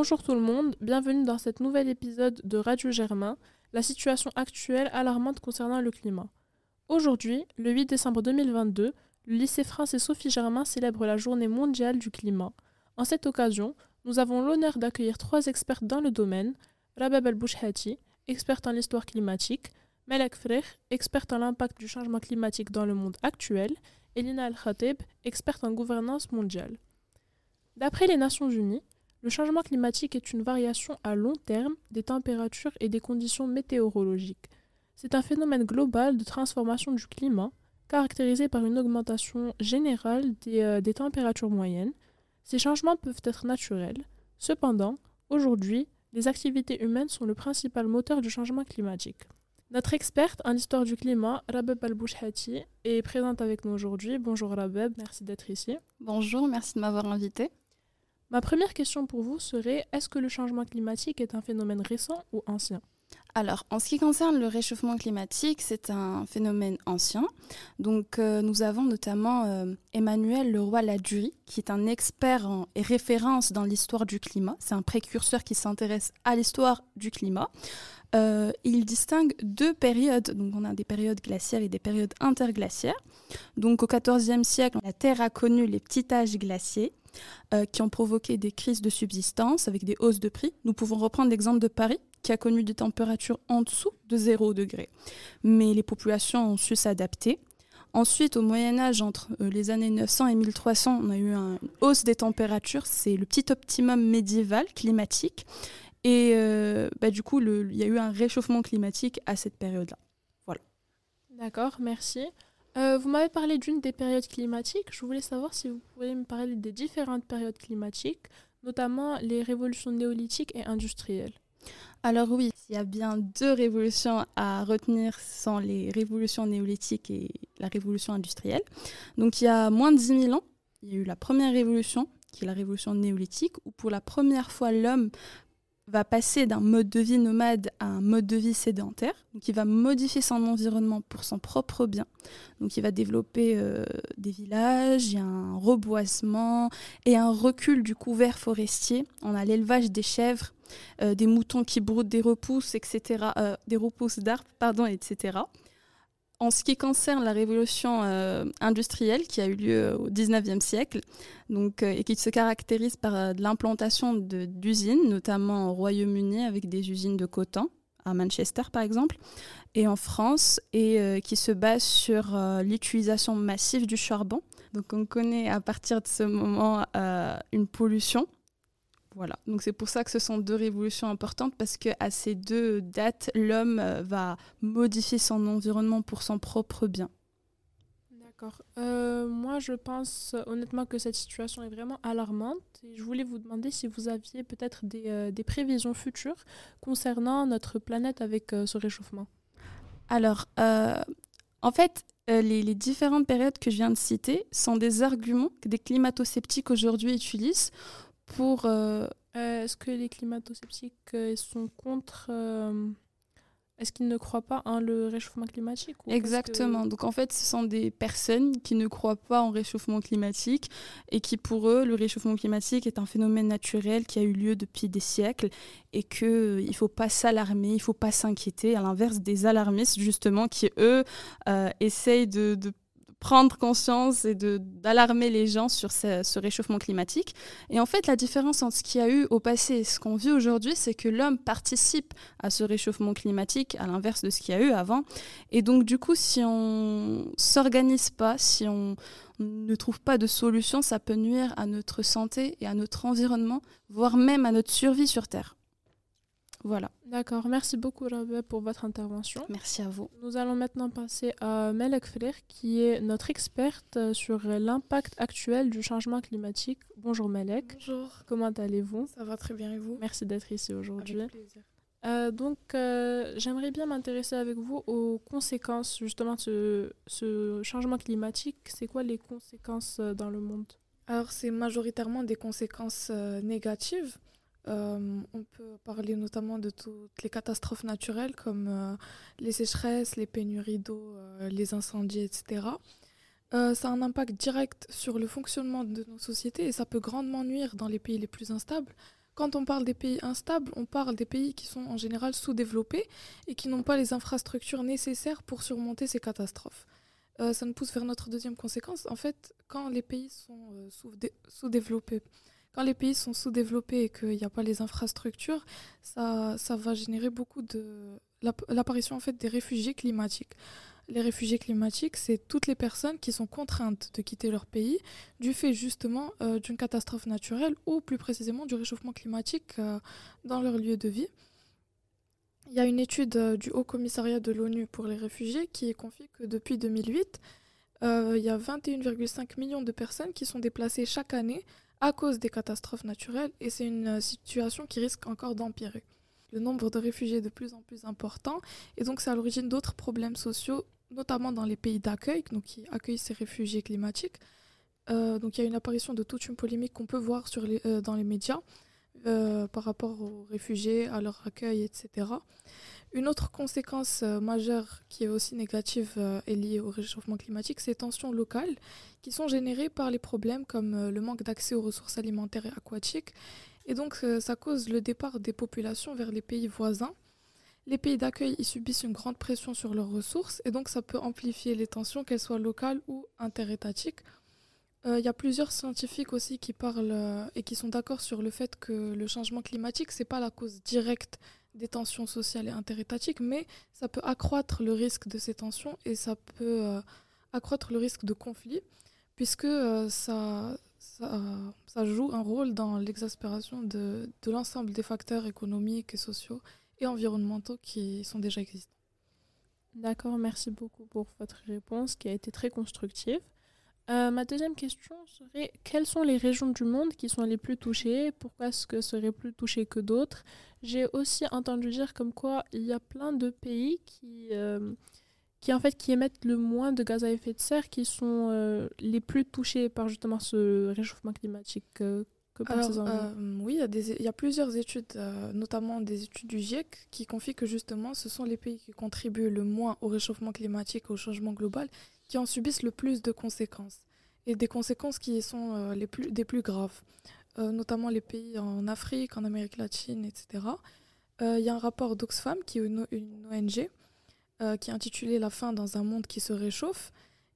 Bonjour tout le monde, bienvenue dans cet nouvel épisode de Radio Germain, la situation actuelle alarmante concernant le climat. Aujourd'hui, le 8 décembre 2022, le lycée France et Sophie Germain célèbre la journée mondiale du climat. En cette occasion, nous avons l'honneur d'accueillir trois experts dans le domaine, Rabab El-Bouchhati, experte en histoire climatique, Melek Frech, experte en l'impact du changement climatique dans le monde actuel, et Lina Al-Khatib, experte en gouvernance mondiale. D'après les Nations Unies, le changement climatique est une variation à long terme des températures et des conditions météorologiques. C'est un phénomène global de transformation du climat, caractérisé par une augmentation générale des, euh, des températures moyennes. Ces changements peuvent être naturels. Cependant, aujourd'hui, les activités humaines sont le principal moteur du changement climatique. Notre experte en histoire du climat, Rabeb Al-Bouchhati, est présente avec nous aujourd'hui. Bonjour Rabeb, merci d'être ici. Bonjour, merci de m'avoir invité. Ma première question pour vous serait est-ce que le changement climatique est un phénomène récent ou ancien? Alors, en ce qui concerne le réchauffement climatique, c'est un phénomène ancien. Donc, euh, nous avons notamment euh, Emmanuel Leroy-Ladurie, qui est un expert et référence dans l'histoire du climat. C'est un précurseur qui s'intéresse à l'histoire du climat. Euh, il distingue deux périodes. Donc, on a des périodes glaciaires et des périodes interglaciaires. Donc, au XIVe siècle, la Terre a connu les petits âges glaciers. Euh, qui ont provoqué des crises de subsistance avec des hausses de prix. Nous pouvons reprendre l'exemple de Paris, qui a connu des températures en dessous de 0 degré. Mais les populations ont su s'adapter. Ensuite, au Moyen Âge, entre euh, les années 900 et 1300, on a eu une hausse des températures. C'est le petit optimum médiéval climatique. Et euh, bah, du coup, il y a eu un réchauffement climatique à cette période-là. Voilà. D'accord, merci. Euh, vous m'avez parlé d'une des périodes climatiques. Je voulais savoir si vous pouvez me parler des différentes périodes climatiques, notamment les révolutions néolithiques et industrielles. Alors oui, il y a bien deux révolutions à retenir sans les révolutions néolithiques et la révolution industrielle. Donc il y a moins de 10 000 ans, il y a eu la première révolution, qui est la révolution néolithique, où pour la première fois l'homme va passer d'un mode de vie nomade à un mode de vie sédentaire. Donc, il va modifier son environnement pour son propre bien. Donc, il va développer euh, des villages, il y a un reboisement et un recul du couvert forestier. On a l'élevage des chèvres, euh, des moutons qui broutent des repousses, etc., euh, des repousses d'arbres, pardon, etc. En ce qui concerne la révolution euh, industrielle qui a eu lieu au XIXe siècle, donc, euh, et qui se caractérise par euh, l'implantation d'usines, notamment au Royaume-Uni avec des usines de coton, à Manchester par exemple, et en France, et qui se base sur l'utilisation massive du charbon. Donc on connaît à partir de ce moment une pollution voilà, donc c'est pour ça que ce sont deux révolutions importantes parce qu'à ces deux dates, l'homme euh, va modifier son environnement pour son propre bien. D'accord. Euh, moi, je pense honnêtement que cette situation est vraiment alarmante. Et je voulais vous demander si vous aviez peut-être des, euh, prévisions futures concernant notre planète avec ce réchauffement. Alors, en fait, les, les, différentes périodes que je viens de citer sont des arguments que des climato-sceptiques aujourd'hui utilisent pour. Euh, euh, est-ce que les climato-sceptiques euh, sont contre. Est-ce qu'ils ne croient pas en le réchauffement climatique Exactement. Donc en fait, ce sont des personnes qui ne croient pas en réchauffement climatique et qui pour eux, le réchauffement climatique est un phénomène naturel qui a eu lieu depuis des siècles et qu'il ne faut pas s'alarmer, il ne faut pas s'inquiéter, à l'inverse des alarmistes justement qui eux essayent de, de prendre conscience et d'alarmer les gens sur ce, réchauffement climatique. Et en fait, la différence entre ce qu'il y a eu au passé et ce qu'on vit aujourd'hui, c'est que l'homme participe à ce réchauffement climatique, à l'inverse de ce qu'il y a eu avant. Et donc, du coup, si on s'organise pas, si on ne trouve pas de solution, ça peut nuire à notre santé et à notre environnement, voire même à notre survie sur Terre. Voilà. D'accord. Merci beaucoup, Rabé, pour votre intervention. Merci à vous. Nous allons maintenant passer à Melek Frère, qui est notre experte sur l'impact actuel du changement climatique. Bonjour, Melek. Bonjour. Comment allez-vous? Ça va très bien, et vous? Merci d'être ici aujourd'hui. Avec plaisir. Euh, donc, euh, j'aimerais bien m'intéresser avec vous aux conséquences justement de ce changement climatique. C'est quoi les conséquences euh, dans le monde? Alors, c'est majoritairement des conséquences négatives. Euh, on peut parler notamment de toutes les catastrophes naturelles comme euh, les sécheresses, les pénuries d'eau, euh, les incendies, etc. ça a un impact direct sur le fonctionnement de nos sociétés et ça peut grandement nuire dans les pays les plus instables quand on parle des pays instables, on parle des pays qui sont en général sous-développés et qui n'ont pas les infrastructures nécessaires pour surmonter ces catastrophes. Ça nous pousse vers notre deuxième conséquence. En fait, quand les pays sont euh, sous-développés, quand les pays sont sous-développés et qu'il n'y a pas les infrastructures, ça, va générer beaucoup de l'apparition en fait des réfugiés climatiques. Les réfugiés climatiques, c'est toutes les personnes qui sont contraintes de quitter leur pays du fait justement euh, d'une catastrophe naturelle ou plus précisément du réchauffement climatique dans leur lieu de vie. Il y a une étude euh, du Haut Commissariat de l'ONU pour les réfugiés qui confie que depuis 2008, euh, il y a 21,5 millions de personnes qui sont déplacées chaque année à cause des catastrophes naturelles et c'est une euh, situation qui risque encore d'empirer. Le nombre de réfugiés est de plus en plus important et donc c'est à l'origine d'autres problèmes sociaux, notamment dans les pays d'accueil, donc qui accueillent ces réfugiés climatiques. donc il y a une apparition de toute une polémique qu'on peut voir sur les, dans les médias euh, par rapport aux réfugiés, à leur accueil, etc. Une autre conséquence euh, majeure qui est aussi négative euh, est liée au réchauffement climatique, c'est les tensions locales qui sont générées par les problèmes comme le manque d'accès aux ressources alimentaires et aquatiques. Et donc ça cause le départ des populations vers les pays voisins. Les pays d'accueil y subissent une grande pression sur leurs ressources et donc ça peut amplifier les tensions, qu'elles soient locales ou interétatiques. Il euh, y a plusieurs scientifiques aussi qui parlent euh, et qui sont d'accord sur le fait que le changement climatique, ce n'est pas la cause directe des tensions sociales et interétatiques, mais ça peut accroître le risque de ces tensions et ça peut euh, accroître le risque de conflit, puisque ça, ça, joue un rôle dans l'exaspération de, de l'ensemble des facteurs économiques et sociaux et environnementaux qui sont déjà existants. D'accord, merci beaucoup pour votre réponse qui a été très constructive. Euh, ma deuxième question serait quelles sont les régions du monde qui sont les plus touchées? Pourquoi est-ce que seraient plus touchées que d'autres? J'ai aussi entendu dire comme quoi il y a plein de pays qui, euh, qui, en fait, qui émettent le moins de gaz à effet de serre qui sont euh, les plus touchés par justement ce réchauffement climatique que oui, il y, a des, il y a plusieurs études, notamment des études du GIEC, qui confient que justement ce sont les pays qui contribuent le moins au réchauffement climatique au changement global qui en subissent le plus de conséquences, et des conséquences qui sont euh, les plus, des plus graves, euh, notamment les pays en Afrique, en Amérique latine, etc. Euh, il y a un rapport d'Oxfam, qui est une, ONG, qui est intitulé La fin dans un monde qui se réchauffe,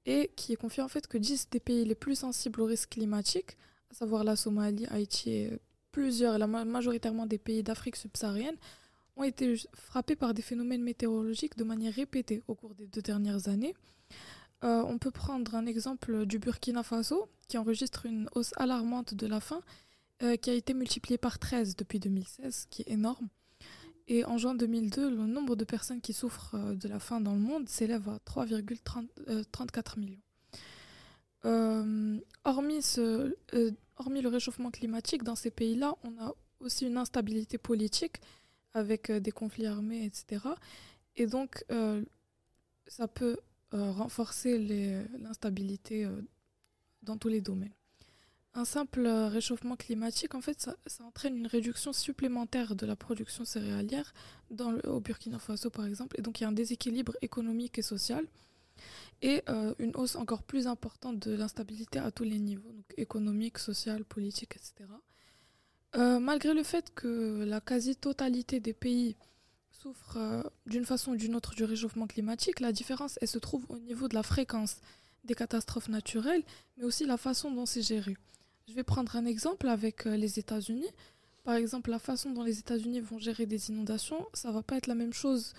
et qui est confié en fait que 10 des pays les plus sensibles au risque climatique, à savoir la Somalie, Haïti et plusieurs, la majoritairement des pays d'Afrique subsaharienne, ont été frappés par des phénomènes météorologiques de manière répétée au cours des deux dernières années. Euh, on peut prendre un exemple du Burkina Faso, qui enregistre une hausse alarmante de la faim, euh, qui a été multipliée par 13 depuis 2016, qui est énorme. Et en juin 2002, le nombre de personnes qui souffrent euh, de la faim dans le monde s'élève à 3,34 millions. hormis, le réchauffement climatique, dans ces pays-là, on a aussi une instabilité politique avec des conflits armés, etc. Et donc, ça peut renforcer l'instabilité euh, dans tous les domaines. Un simple euh, réchauffement climatique, en fait, ça, entraîne une réduction supplémentaire de la production céréalière dans au Burkina Faso, par exemple. Et donc, il y a un déséquilibre économique et social et une hausse encore plus importante de l'instabilité à tous les niveaux, donc économique, social, politique, etc. malgré le fait que la quasi-totalité des pays souffrent euh, d'une façon ou d'une autre du réchauffement climatique, la différence elle se trouve au niveau de la fréquence des catastrophes naturelles, mais aussi la façon dont c'est géré. Je vais prendre un exemple avec euh, les États-Unis. Par exemple, la façon dont les États-Unis vont gérer des inondations, ça va pas être la même chose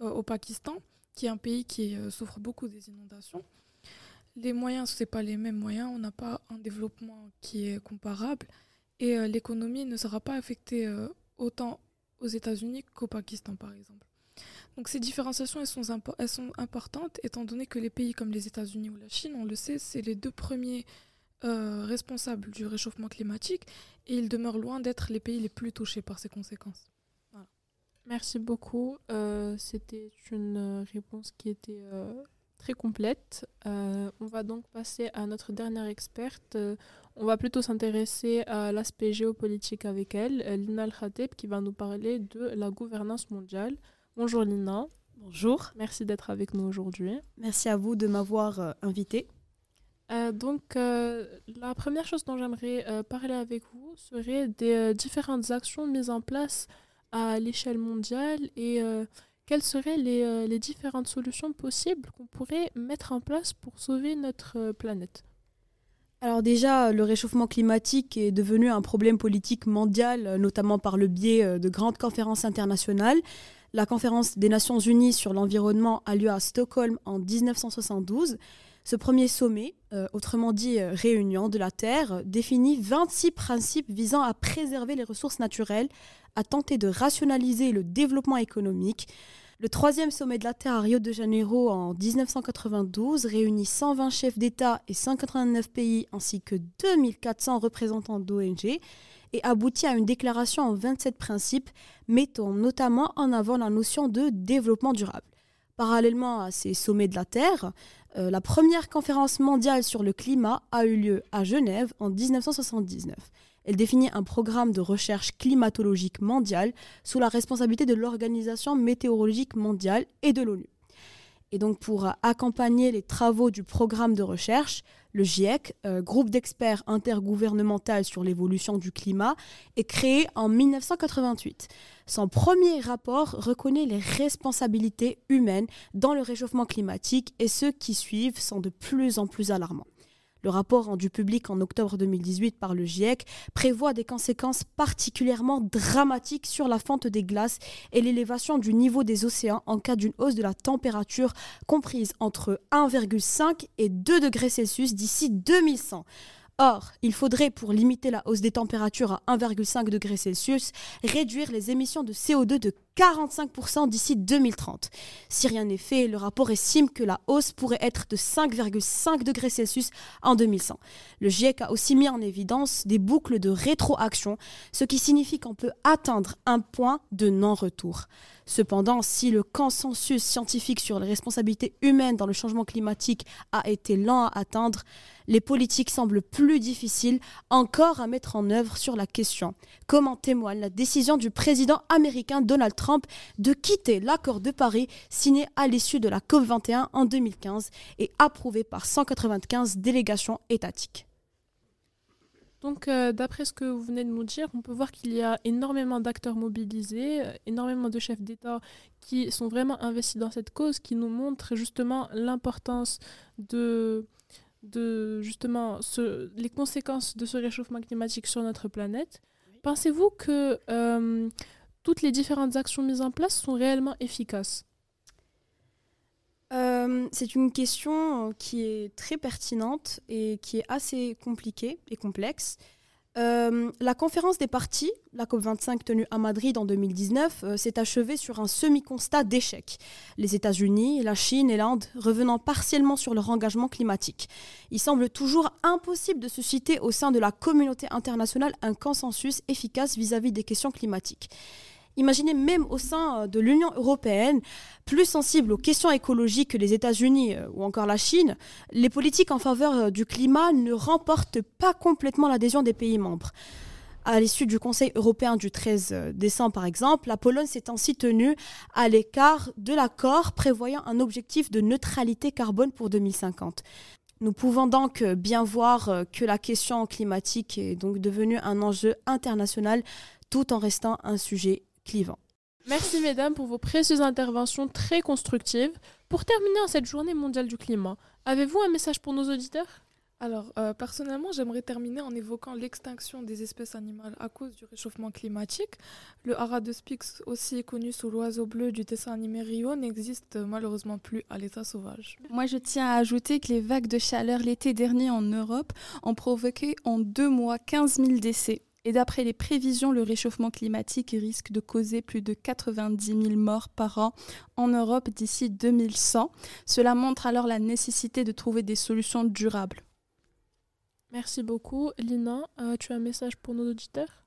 euh, au Pakistan, qui est un pays qui souffre beaucoup des inondations. Les moyens, ce pas les mêmes moyens, on n'a pas un développement qui est comparable et l'économie ne sera pas affectée autant aux États-Unis qu'au Pakistan, par exemple. Donc ces différenciations, elles sont, elles sont importantes, étant donné que les pays comme les États-Unis ou la Chine, on le sait, c'est les deux premiers euh, responsables du réchauffement climatique, et ils demeurent loin d'être les pays les plus touchés par ces conséquences. Merci beaucoup. Euh, c'était une réponse qui était euh, très complète. on va donc passer à notre dernière experte. On va plutôt s'intéresser à l'aspect géopolitique avec elle, Lina Al-Khateb, qui va nous parler de la gouvernance mondiale. Bonjour Lina. Bonjour. Merci d'être avec nous aujourd'hui. Merci à vous de m'avoir euh, invitée. Euh, donc, euh, la première chose dont j'aimerais euh, parler avec vous serait des différentes actions mises en place à l'échelle mondiale et quelles seraient les, les, différentes solutions possibles qu'on pourrait mettre en place pour sauver notre planète? Alors déjà, le réchauffement climatique est devenu un problème politique mondial, notamment par le biais de grandes conférences internationales. La conférence des Nations Unies sur l'environnement a lieu à Stockholm en 1972. Ce premier sommet, euh, autrement dit euh, réunion de la Terre, définit 26 principes visant à préserver les ressources naturelles, à tenter de rationaliser le développement économique. Le troisième sommet de la Terre à Rio de Janeiro en 1992 réunit 120 chefs d'État et 189 pays ainsi que 2400 représentants d'ONG et aboutit à une déclaration en 27 principes mettant notamment en avant la notion de développement durable. Parallèlement à ces sommets de la Terre, euh, la première conférence mondiale sur le climat a eu lieu à Genève en 1979. Elle définit un programme de recherche climatologique mondial sous la responsabilité de l'Organisation météorologique mondiale et de l'ONU. Et donc pour accompagner les travaux du programme de recherche, le GIEC, euh, groupe d'experts intergouvernemental sur l'évolution du climat, est créé en 1988. Son premier rapport reconnaît les responsabilités humaines dans le réchauffement climatique et ceux qui suivent sont de plus en plus alarmants. Le rapport rendu public en octobre 2018 par le GIEC prévoit des conséquences particulièrement dramatiques sur la fente des glaces et l'élévation du niveau des océans en cas d'une hausse de la température comprise entre 1,5 et 2 degrés Celsius d'ici 2100. Or, il faudrait, pour limiter la hausse des températures à 1,5 degré Celsius, réduire les émissions de CO2 de 45% d'ici 2030. Si rien n'est fait, le rapport estime que la hausse pourrait être de 5,5 degrés Celsius en 2100. Le GIEC a aussi mis en évidence des boucles de rétroaction, ce qui signifie qu'on peut atteindre un point de non-retour. Cependant, si le consensus scientifique sur les responsabilités humaines dans le changement climatique a été lent à atteindre, les politiques semblent plus difficiles encore à mettre en œuvre sur la question, comme en témoigne la décision du président américain Donald Trump de quitter l'accord de Paris signé à l'issue de la COP21 en 2015 et approuvé par 195 délégations étatiques. Donc, euh, d'après ce que vous venez de nous dire, on peut voir qu'il y a énormément d'acteurs mobilisés, euh, énormément de chefs d'État qui sont vraiment investis dans cette cause, qui nous montrent justement l'importance de, de justement les conséquences de ce réchauffement climatique sur notre planète. Pensez-vous que euh, toutes les différentes actions mises en place sont réellement efficaces? Euh, c'est une question euh, qui est très pertinente et qui est assez compliquée et complexe. Euh, la conférence des partis, la COP25 tenue à Madrid en 2019, s'est achevée sur un semi-constat d'échec. Les États-Unis, la Chine et l'Inde revenant partiellement sur leur engagement climatique. Il semble toujours impossible de susciter au sein de la communauté internationale un consensus efficace vis à -vis des questions climatiques. Imaginez même au sein euh, de l'Union européenne, plus sensible aux questions écologiques que les États-Unis euh, ou encore la Chine, les politiques en faveur euh, du climat ne remportent pas complètement l'adhésion des pays membres. À l'issue du Conseil européen du 13 décembre, par exemple, la Pologne s'est ainsi tenue à l'écart de l'accord prévoyant un objectif de neutralité carbone pour 2050. Nous pouvons donc bien voir que la question climatique est donc devenue un enjeu international tout en restant un sujet clivant. Merci mesdames pour vos précieuses interventions très constructives. Pour terminer en cette journée mondiale du climat, avez-vous un message pour nos auditeurs? Alors, euh, personnellement, j'aimerais terminer en évoquant l'extinction des espèces animales à cause du réchauffement climatique. Le hara de Spix, aussi connu sous l'oiseau bleu du dessin animé Rio, n'existe malheureusement plus à l'état sauvage. Moi, je tiens à ajouter que les vagues de chaleur l'été dernier en Europe ont provoqué en deux mois 15 000 décès. Et d'après les prévisions, le réchauffement climatique risque de causer plus de 90 000 morts par an en Europe d'ici 2100. Cela montre alors la nécessité de trouver des solutions durables. Merci beaucoup. Lina, euh, tu as un message pour nos auditeurs?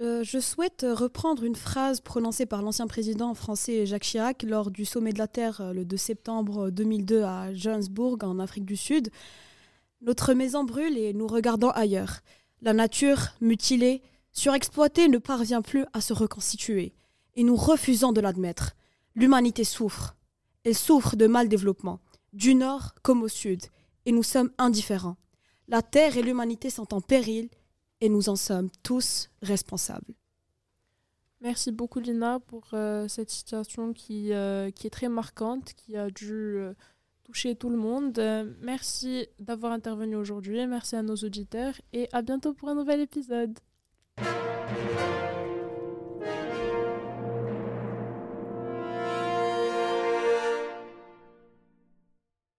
Euh, je souhaite reprendre une phrase prononcée par l'ancien président français Jacques Chirac lors du sommet de la Terre euh, le 2 septembre 2002 à Johannesburg en Afrique du Sud. Notre maison brûle et nous regardons ailleurs. La nature, mutilée, surexploitée, ne parvient plus à se reconstituer, et nous refusons de l'admettre. L'humanité souffre. Elle souffre de mal développement, du nord comme au sud, et nous sommes indifférents. La Terre et l'humanité sont en péril et nous en sommes tous responsables. Merci beaucoup Lina pour euh, cette situation qui, euh, qui est très marquante, qui a dû euh, tout le monde. Euh, merci d'avoir intervenu aujourd'hui. Merci à nos auditeurs et à bientôt pour un nouvel épisode.